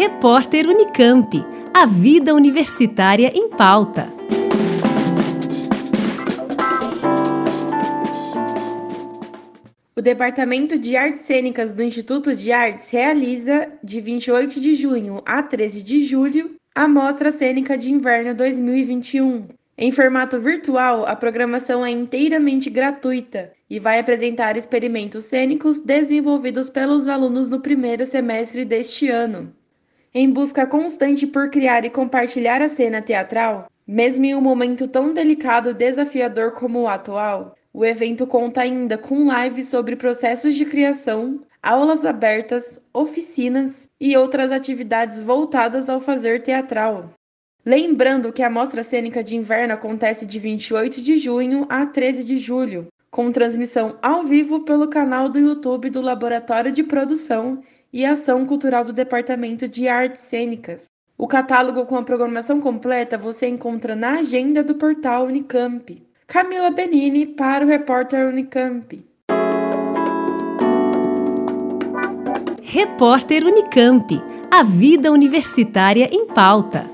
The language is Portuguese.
Repórter Unicamp. A vida universitária em pauta. O Departamento de Artes Cênicas do Instituto de Artes realiza, de 28 de junho a 13 de julho, a Mostra Cênica de Inverno 2021. Em formato virtual, a programação é inteiramente gratuita e vai apresentar experimentos cênicos desenvolvidos pelos alunos no primeiro semestre deste ano. Em busca constante por criar e compartilhar a cena teatral, mesmo em um momento tão delicado e desafiador como o atual, o evento conta ainda com lives sobre processos de criação, aulas abertas, oficinas e outras atividades voltadas ao fazer teatral. Lembrando que a Mostra Cênica de Inverno acontece de 28 de junho a 13 de julho, com transmissão ao vivo pelo canal do YouTube do Laboratório de Produção e Ação Cultural do Departamento de Artes Cênicas. O catálogo com a programação completa você encontra na agenda do portal Unicamp. Camila Benini para o repórter Unicamp. Repórter Unicamp. A vida universitária em pauta.